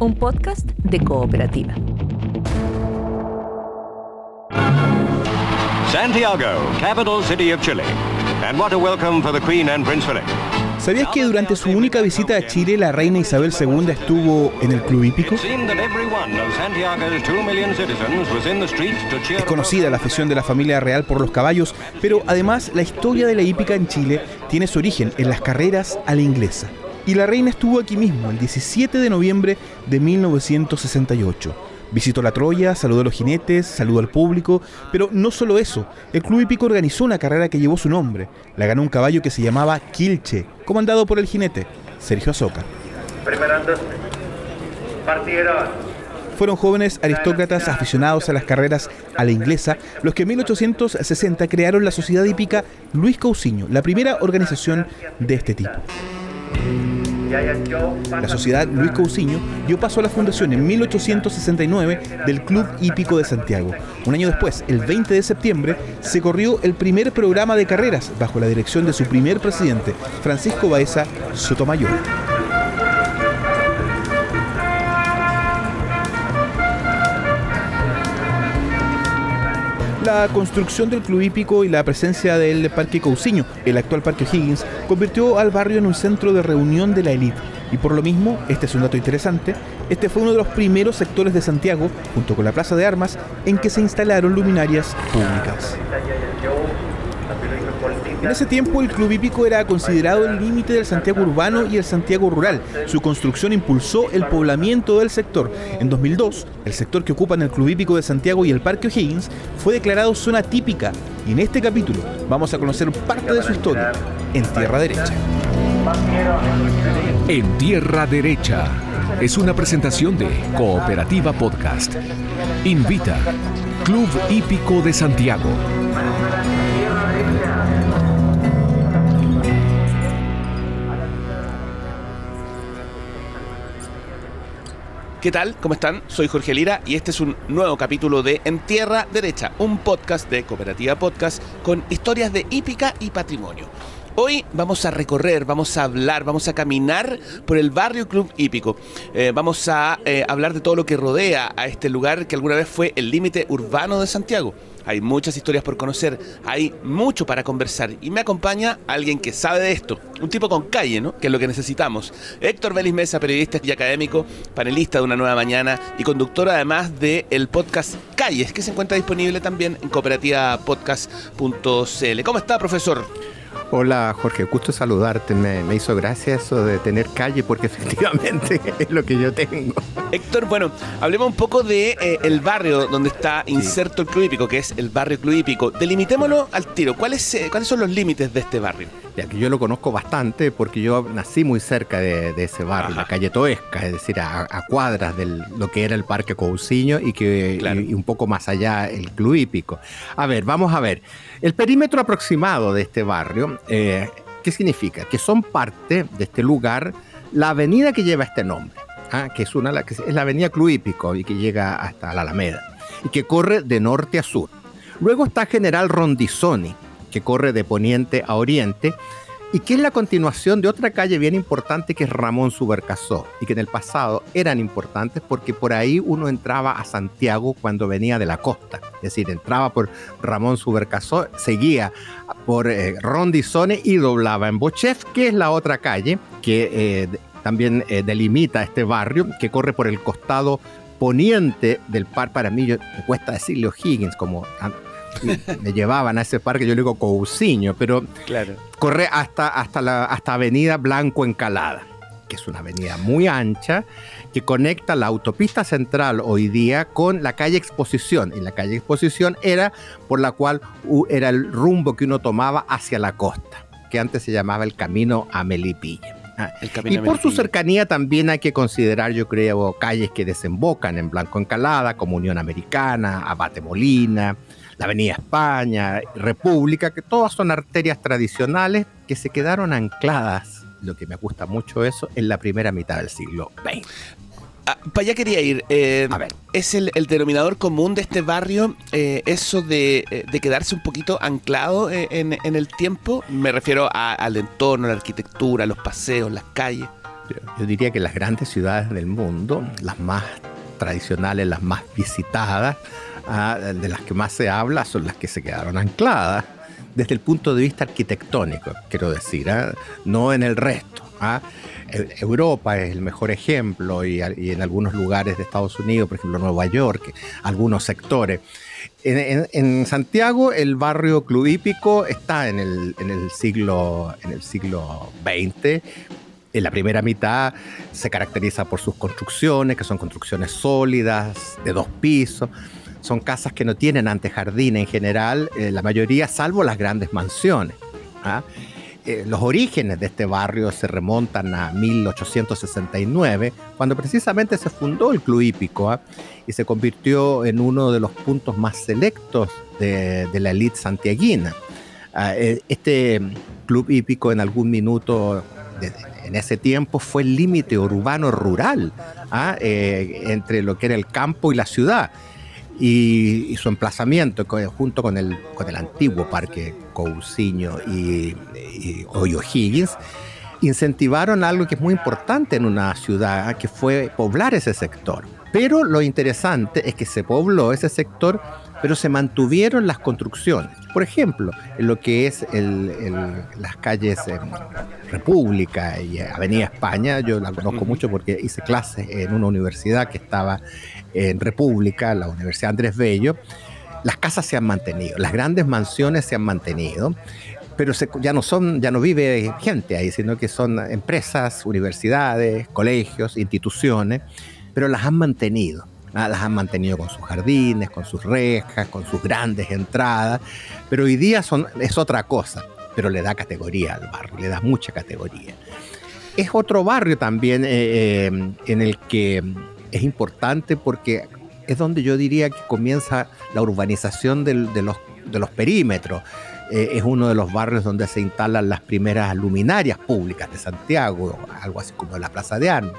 un podcast de cooperativa. Santiago, capital city of Chile. And what a welcome for the Queen and Prince Philip. ¿Sabías que durante su única visita a Chile la reina Isabel II estuvo en el club hípico? Es conocida la afición de la familia real por los caballos, pero además la historia de la hípica en Chile tiene su origen en las carreras a la inglesa. Y la reina estuvo aquí mismo el 17 de noviembre de 1968. Visitó la Troya, saludó a los jinetes, saludó al público, pero no solo eso, el Club Hípico organizó una carrera que llevó su nombre. La ganó un caballo que se llamaba Quilche, comandado por el jinete, Sergio. Partieron. Fueron jóvenes aristócratas aficionados a las carreras a la inglesa los que en 1860 crearon la Sociedad Hípica Luis Cousiño, la primera organización de este tipo. La Sociedad Luis Cousiño dio paso a la fundación en 1869 del Club Hípico de Santiago. Un año después, el 20 de septiembre, se corrió el primer programa de carreras bajo la dirección de su primer presidente, Francisco Baeza Sotomayor. La construcción del club hípico y la presencia del Parque Cousiño, el actual Parque Higgins, convirtió al barrio en un centro de reunión de la élite. Y por lo mismo, este es un dato interesante, este fue uno de los primeros sectores de Santiago, junto con la Plaza de Armas, en que se instalaron luminarias públicas. En ese tiempo el club hípico era considerado el límite del Santiago urbano y el Santiago rural. Su construcción impulsó el poblamiento del sector. En 2002, el sector que ocupan el club hípico de Santiago y el Parque O'Higgins fue declarado zona típica. Y en este capítulo vamos a conocer parte de su historia en Tierra Derecha. En Tierra Derecha es una presentación de Cooperativa Podcast. Invita Club Hípico de Santiago. ¿Qué tal? ¿Cómo están? Soy Jorge Lira y este es un nuevo capítulo de En Tierra Derecha, un podcast de Cooperativa Podcast con historias de hípica y patrimonio. Hoy vamos a recorrer, vamos a hablar, vamos a caminar por el barrio Club Hípico. Eh, vamos a eh, hablar de todo lo que rodea a este lugar que alguna vez fue el límite urbano de Santiago. Hay muchas historias por conocer, hay mucho para conversar y me acompaña alguien que sabe de esto, un tipo con calle, ¿no? Que es lo que necesitamos. Héctor Vélez Mesa, periodista y académico, panelista de Una Nueva Mañana y conductor además del podcast Calles, que se encuentra disponible también en cooperativapodcast.cl. ¿Cómo está, profesor? Hola Jorge, gusto saludarte. Me, me hizo gracia eso de tener calle porque efectivamente es lo que yo tengo. Héctor, bueno, hablemos un poco de eh, el barrio donde está inserto el Club Hípico, que es el barrio Club Hípico. Delimitémoslo al tiro. ¿Cuáles, eh, ¿Cuáles son los límites de este barrio? Ya que yo lo conozco bastante porque yo nací muy cerca de, de ese barrio, Ajá. la calle Toesca, es decir, a, a cuadras de lo que era el Parque Cousiño y que Claro. y, y un poco más allá el Club Hípico. A ver, vamos a ver. El perímetro aproximado de este barrio, eh, ¿qué significa? Que son parte de este lugar la avenida que lleva este nombre, ah, que es una que es la avenida Club Hípico y que llega hasta la Alameda y que corre de norte a sur. Luego está General Rondizoni, que corre de poniente a oriente y que es la continuación de otra calle bien importante que es Ramón Subercasó y que en el pasado eran importantes porque por ahí uno entraba a Santiago cuando venía de la costa, es decir, entraba por Ramón Subercasó, seguía por eh, Rondizone y doblaba en Bochef, que es la otra calle que eh, también eh, delimita este barrio, que corre por el costado poniente del par. Para mí, me cuesta decirle O'Higgins, como me llevaban a ese parque, yo le digo Cousiño, pero Claro. corre hasta, hasta, la, hasta Avenida Blanco Encalada, que es una avenida muy ancha que conecta la autopista central hoy día con la calle Exposición. Y la calle Exposición era por la cual era el rumbo que uno tomaba hacia la costa, que antes se llamaba el camino a Melipilla. Ah, y por su cercanía también hay que considerar, yo creo, calles que desembocan en Blanco Encalada, como Unión Americana, Abate Molina, la Avenida España, República, que todas son arterias tradicionales que se quedaron ancladas, lo que me gusta mucho eso, en la primera mitad del siglo XX. Ah, para allá quería ir. eh, A ver. ¿Es el, el denominador común de este barrio eh, eso de, eh, de quedarse un poquito anclado en, en el tiempo? Me refiero a- al entorno, la arquitectura, los paseos, las calles. yo diría que las grandes ciudades del mundo, las más tradicionales, las más visitadas, ah, de las que más se habla, son las que se quedaron ancladas desde el punto de vista arquitectónico, quiero decir, ah, no en el resto. ah. E- Europa es el mejor ejemplo y, y en algunos lugares de Estados Unidos, por ejemplo Nueva York, algunos sectores. En, Santiago el barrio Club Hípico está en el, en el siglo, en el siglo XX. En la primera mitad se caracteriza por sus construcciones, que son construcciones sólidas, de dos pisos. Son casas que no tienen antejardín en general, eh, la mayoría, salvo las grandes mansiones. ¿ah? Eh, los orígenes de este barrio se remontan a 1869, cuando precisamente se fundó el Club Hípico ¿ah? y se convirtió en uno de los puntos más selectos de, la élite santiaguina. Ah, eh, este Club Hípico en algún minuto en ese tiempo fue el límite urbano-rural ¿ah? Eh, entre lo que era el campo y la ciudad. Y, su emplazamiento junto con el, con el antiguo parque Cousiño y, y Higgins incentivaron algo que es muy importante en una ciudad, ¿ah? que fue poblar ese sector. Pero lo interesante es que se pobló ese sector, pero se mantuvieron las construcciones. Por ejemplo, en lo que es el- el- las calles eh, República y Avenida España, yo la conozco mucho porque hice clases en una universidad que estaba en República, la Universidad Andrés Bello. Las casas se han mantenido, las grandes mansiones se han mantenido, pero se- ya no son, ya no vive gente ahí, sino que son empresas, universidades, colegios, instituciones, pero las han mantenido. Las han mantenido con sus jardines, con sus rejas, con sus grandes entradas, pero hoy día son, es otra cosa, pero le da categoría al barrio, le da mucha categoría. Es otro barrio también eh, eh, en el que es importante porque es donde yo diría que comienza la urbanización de, los, de perímetros. Eh, es uno de los barrios donde se instalan las primeras luminarias públicas de Santiago, algo así como la Plaza de Armas.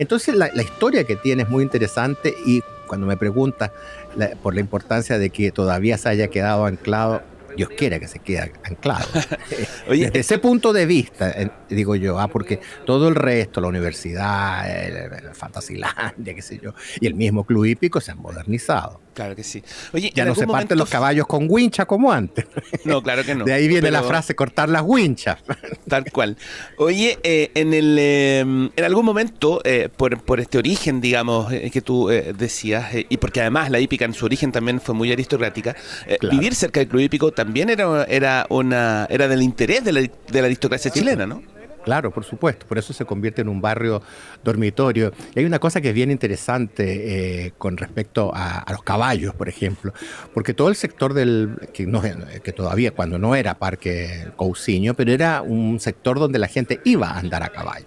Entonces la, la historia que tiene es muy interesante y cuando me pregunta la- por la importancia de que todavía se haya quedado anclado, Dios quiera que se quede anclado. Oye, Desde ese punto de vista, eh, digo yo, ah, porque todo el resto, la universidad, el, el Fantasilandia, qué sé yo, y el mismo Club Hípico se han modernizado. Claro que sí. Oye, Ya no se parten los caballos con wincha como antes. No, claro que no. de ahí viene la frase cortar las winchas. Tal cual. Oye, eh, en, el, eh, en algún momento, eh, por, por este origen, digamos, eh, que tú eh, decías, y porque además la hípica en su origen también fue muy aristocrática, Claro. vivir cerca del club hípico también era, era, una, era del interés de la, de la aristocracia chilena, ¿no? Claro, por supuesto, por eso se convierte en un barrio dormitorio. Y hay una cosa que es bien interesante eh, con respecto a, a los caballos, por ejemplo, porque todo el sector del, que, no, que todavía cuando no era Parque Cousiño, pero era un sector donde la gente iba a andar a caballo.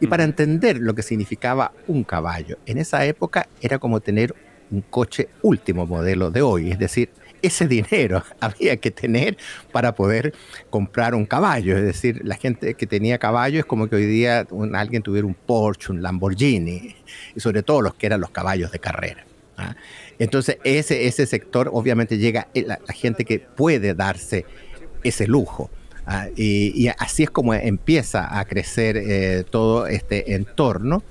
Y para entender lo que significaba un caballo, en esa época era como tener un coche último modelo de hoy, es decir, ese dinero había que tener para poder comprar un caballo. Es decir, la gente que tenía caballo es como que hoy día alguien tuviera un Porsche, un Lamborghini, y sobre todo los que eran los caballos de carrera. ¿ah? Entonces, ese, ese sector obviamente llega eh, la, la gente que puede darse ese lujo. ¿ah? Y, y así es como empieza a crecer eh, todo este entorno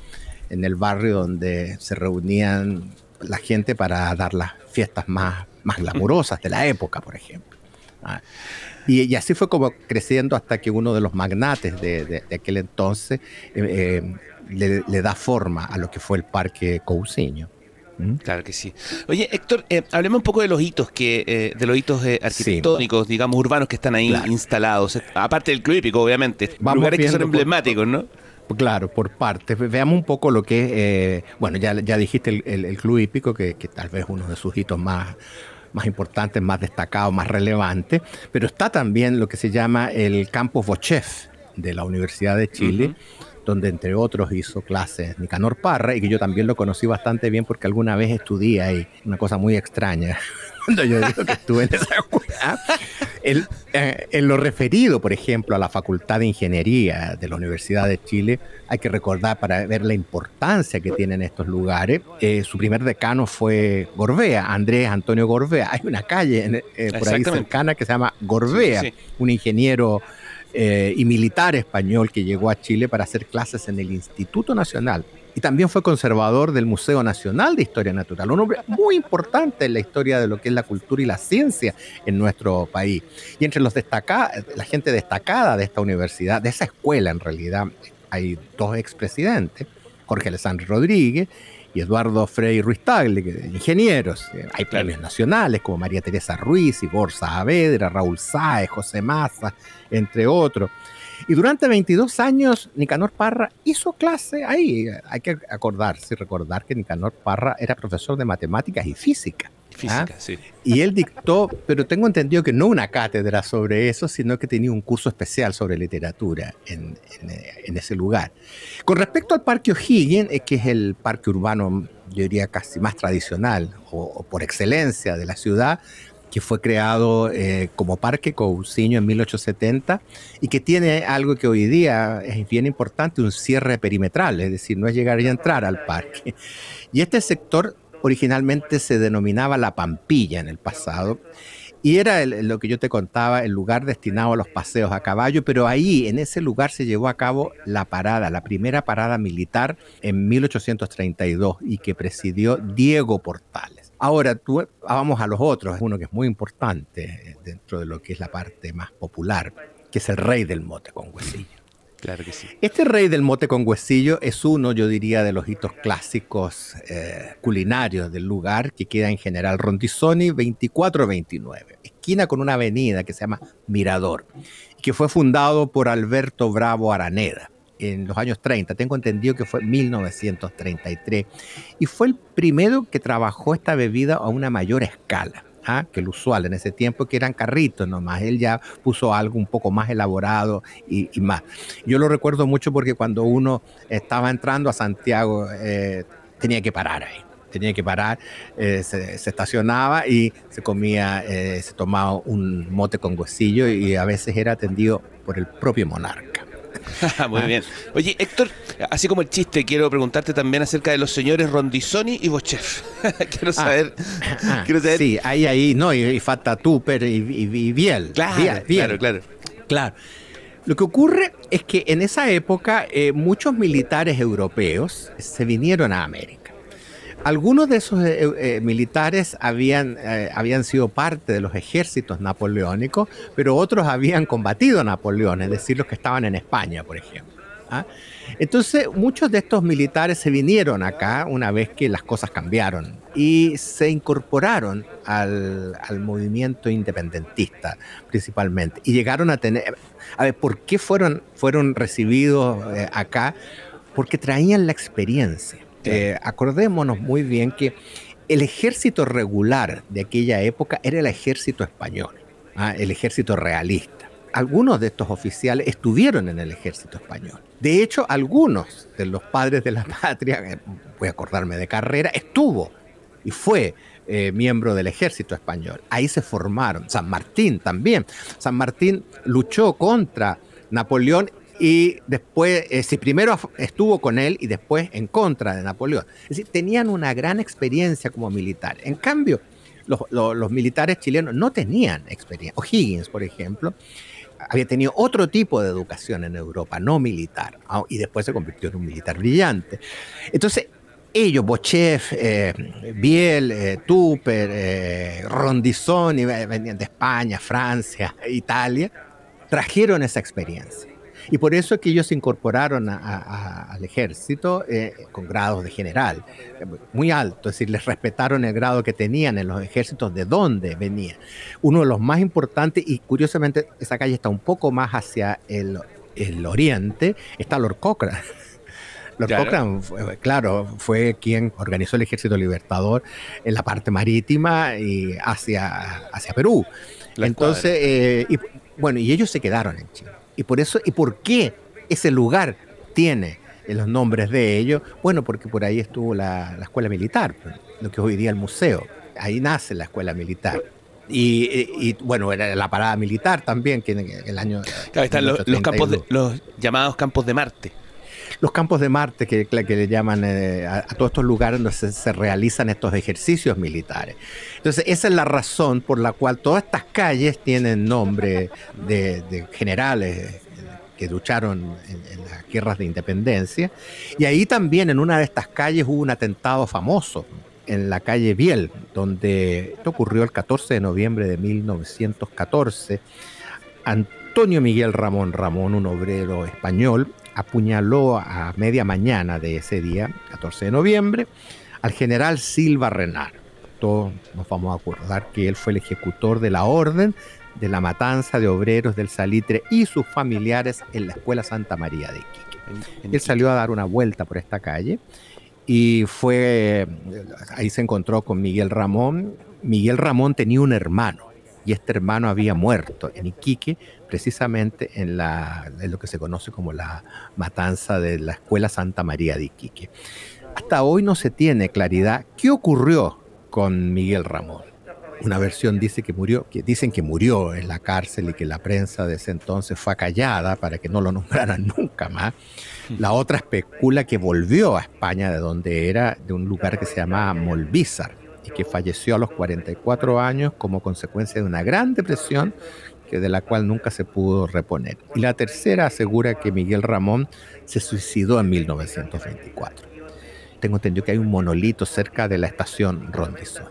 en el barrio donde se reunían la gente para dar las fiestas más, más glamurosas de la época, por ejemplo. Ah, Y, y así fue como creciendo hasta que uno de los magnates de, de- de aquel entonces eh, eh, le, le da forma a lo que fue el Parque Cousiño. ¿Mm? Claro que sí. Oye, Héctor, eh, hablemos un poco de los hitos que, de los hitos arquitectónicos, digamos, urbanos que están ahí Claro. instalados. Aparte del club hípico, obviamente. Vamos lugares que son por- emblemáticos, ¿no? Claro, por partes. Ve- Veamos un poco lo que es, eh, bueno, ya, ya dijiste el, el- el Club Hípico, que, que tal vez uno de sus hitos más, más importantes, más destacados, más relevantes, pero está también lo que se llama el Campus Bochef de la Universidad de Chile, donde entre otros hizo clases Nicanor Parra, y que yo también lo conocí bastante bien porque alguna vez estudié ahí, una cosa muy extraña, cuando yo digo que estuve en esa escuela. El- eh, en lo referido, por ejemplo, a la Facultad de Ingeniería de la Universidad de Chile, hay que recordar para ver la importancia que tienen estos lugares. eh, su primer decano fue Gorbea, Andrés Antonio Gorbea. Hay una calle eh, por ahí cercana que se llama Gorbea, Sí, sí. un ingeniero eh, y militar español que llegó a Chile para hacer clases en el Instituto Nacional. Y también fue conservador del Museo Nacional de Historia Natural, un hombre muy importante en la historia de lo que es la cultura y la ciencia en nuestro país. Y entre los destacados, la gente destacada de esta universidad, de esa escuela en realidad, hay dos expresidentes, Jorge Alessandro Rodríguez y Eduardo Frei Ruiz Tagle, ingenieros. Hay premios nacionales como María Teresa Ruiz, Igor Saavedra, Raúl Sáez, José Maza, entre otros. Y durante 22 años, Nicanor Parra hizo clase ahí. Hay que acordarse y recordar que Nicanor Parra era profesor de matemáticas y física. Física, ¿ah? sí. Y él dictó, pero tengo entendido que no una cátedra sobre eso, sino que tenía un curso especial sobre literatura en, en, en ese lugar. Con respecto al Parque O'Higgins, eh, que es el parque urbano, yo diría casi más tradicional o, o por excelencia de la ciudad, que fue creado eh, como Parque Cousiño en 1870 y que tiene algo que hoy día es bien importante, un cierre perimetral, es decir, no es llegar y entrar al parque. Y este sector originalmente se denominaba La Pampilla en el pasado y era el, lo que yo te contaba, el lugar destinado a los paseos a caballo, pero ahí, en ese lugar, se llevó a cabo la parada, la primera parada militar en 1832 y que presidió Diego Portales. Ahora, tú, vamos a los otros, uno que es muy importante dentro de lo que es la parte más popular, que es el rey del mote con huesillo. Claro que sí. Este rey del mote con huesillo es uno, yo diría, de los hitos clásicos eh, culinarios del lugar, que queda en General Rondizoni 2429, esquina con una avenida que se llama Mirador, que fue fundado por Alberto Bravo Araneda en los años 30, tengo entendido que fue 1933, y fue el primero que trabajó esta bebida a una mayor escala. ¿ah? que el usual en ese tiempo, que eran carritos nomás. Él ya puso algo un poco más elaborado y, más. Yo lo recuerdo mucho porque cuando uno estaba entrando a Santiago, eh, tenía que parar ahí. Tenía que parar, eh, se, se, estacionaba y se comía, eh, se tomaba un mote con huesillo y a veces era atendido por el propio monarca. Muy bien. Oye, Héctor, así como el chiste, quiero preguntarte también acerca de los señores Rondizoni y Bochef. quiero saber. Ah, quiero saber. Sí, ahí, ahí, no, y, y falta Tupper y, y, y, Biel. Claro, Biel, Biel. claro, claro. Claro. Lo que ocurre es que en esa época eh, muchos militares europeos se vinieron a América. Algunos de esos eh, eh, militares habían, eh, habían sido parte de los ejércitos napoleónicos, pero otros habían combatido a Napoleón, es decir, los que estaban en España, por ejemplo. ¿ah? Entonces, muchos de estos militares se vinieron acá una vez que las cosas cambiaron y se incorporaron al, al movimiento independentista principalmente y llegaron a tener... A ver, ¿por qué fueron, fueron recibidos acá? Porque traían la experiencia. Eh, acordémonos muy bien que el ejército regular de aquella época era el ejército español, ¿ah? el ejército realista. Algunos de estos oficiales estuvieron en el ejército español. De hecho, algunos de los padres de la patria, eh, voy a acordarme de carrera, estuvo y fue eh, miembro del ejército español. Ahí se formaron. San Martín también. San Martín luchó contra Napoleón y después, eh, si primero estuvo con él y después en contra de Napoleón. Es decir, tenían una gran experiencia como militar. En cambio, los, los, los militares chilenos no tenían experiencia. O'Higgins, por ejemplo, había tenido otro tipo de educación en Europa, no militar, y después se convirtió en un militar brillante. Entonces, ellos, Bochef, eh, Biel, eh, Tupper, eh, Rondizoni, venían de España, Francia, Italia, trajeron esa experiencia. Y por eso es que ellos se incorporaron a, a, al ejército eh, con grados de general, muy alto, es decir, les respetaron el grado que tenían en los ejércitos de dónde venían. Uno de los más importantes, y curiosamente esa calle está un poco más hacia el, el oriente, está Lord Cochrane. Lord claro. Cochrane, fue, claro, fue quien organizó el Ejército Libertador en la parte marítima y hacia, hacia Perú. La Entonces, eh, y, bueno, y ellos se quedaron en Chile. Y por eso, ¿y por qué ese lugar tiene los nombres de ellos? Bueno, porque por ahí estuvo la, la escuela militar, lo que es hoy día el museo. Ahí nace la escuela militar. Y, y, y, bueno, era la parada militar también, que en el año. Claro, están los, los, campos de, los llamados campos de Marte. Los campos de Marte, que, le llaman eh, a, todos estos lugares donde se, realizan estos ejercicios militares. Entonces, esa es la razón por la cual todas estas calles tienen nombre de, generales que lucharon en, en, las guerras de independencia. Y ahí también en una de estas calles hubo un atentado famoso, en la calle Biel, donde esto ocurrió el 14 de noviembre de 1914. Antonio Miguel Ramón Ramón, un obrero español, apuñaló a media mañana de ese día, 14 de noviembre, al general Silva Renar. Todos nos vamos a acordar que él fue el ejecutor de la orden de la matanza de obreros del Salitre y sus familiares en la Escuela Santa María de Iquique. Él salió a dar una vuelta por esta calle y fue, ahí se encontró con Miguel Ramón. Miguel Ramón tenía un hermano y este hermano había muerto en Iquique, precisamente en, la, lo que se conoce como la matanza de la Escuela Santa María de Iquique. Hasta hoy no se tiene claridad qué ocurrió con Miguel Ramón. Una versión dice que murió, que dicen que murió en la cárcel y que la prensa de ese entonces fue acallada para que no lo nombraran nunca más. La otra especula que volvió a España de donde era, de un lugar que se llamaba Molvízar y que falleció a los 44 años como consecuencia de una gran depresión de la cual nunca se pudo reponer. Y la tercera asegura que Miguel Ramón se suicidó en 1924. Tengo entendido que hay un monolito cerca de la estación Rondizón.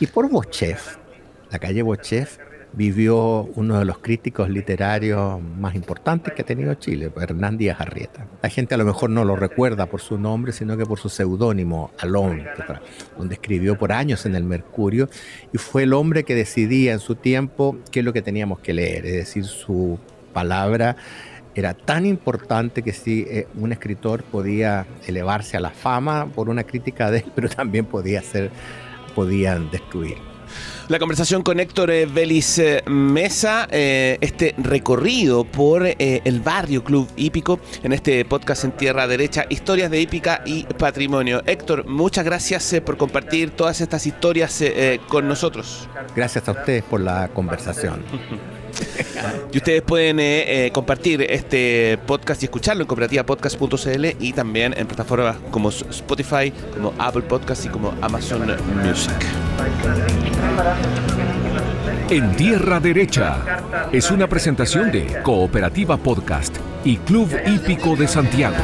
Y por Bochef, la calle Bochef, vivió uno de los críticos literarios más importantes que ha tenido Chile, Hernán Díaz Arrieta. La gente a lo mejor no lo recuerda por su nombre, sino que por su seudónimo, Alon, donde escribió por años en el Mercurio y fue el hombre que decidía en su tiempo qué es lo que teníamos que leer, es decir, su palabra era tan importante que sí, eh, un escritor podía elevarse a la fama por una crítica de él, pero también podía ser, podían destruir. La conversación con Héctor Vélez eh, Mesa, eh, este recorrido por eh, el barrio Club Hípico en este podcast en Tierra Derecha, historias de hípica y patrimonio. Héctor, muchas gracias por compartir todas estas historias con nosotros. Gracias a ustedes por la conversación. Y ustedes pueden eh, eh, compartir este podcast y escucharlo en cooperativapodcast.cl y también en plataformas como Spotify, como Apple Podcast y como Amazon Music. En Tierra Derecha es una presentación de Cooperativa Podcast y Club Hípico de Santiago.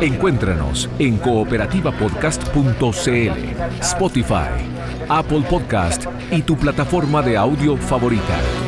Encuéntranos en cooperativapodcast.cl, Spotify, Apple Podcast y tu plataforma de audio favorita.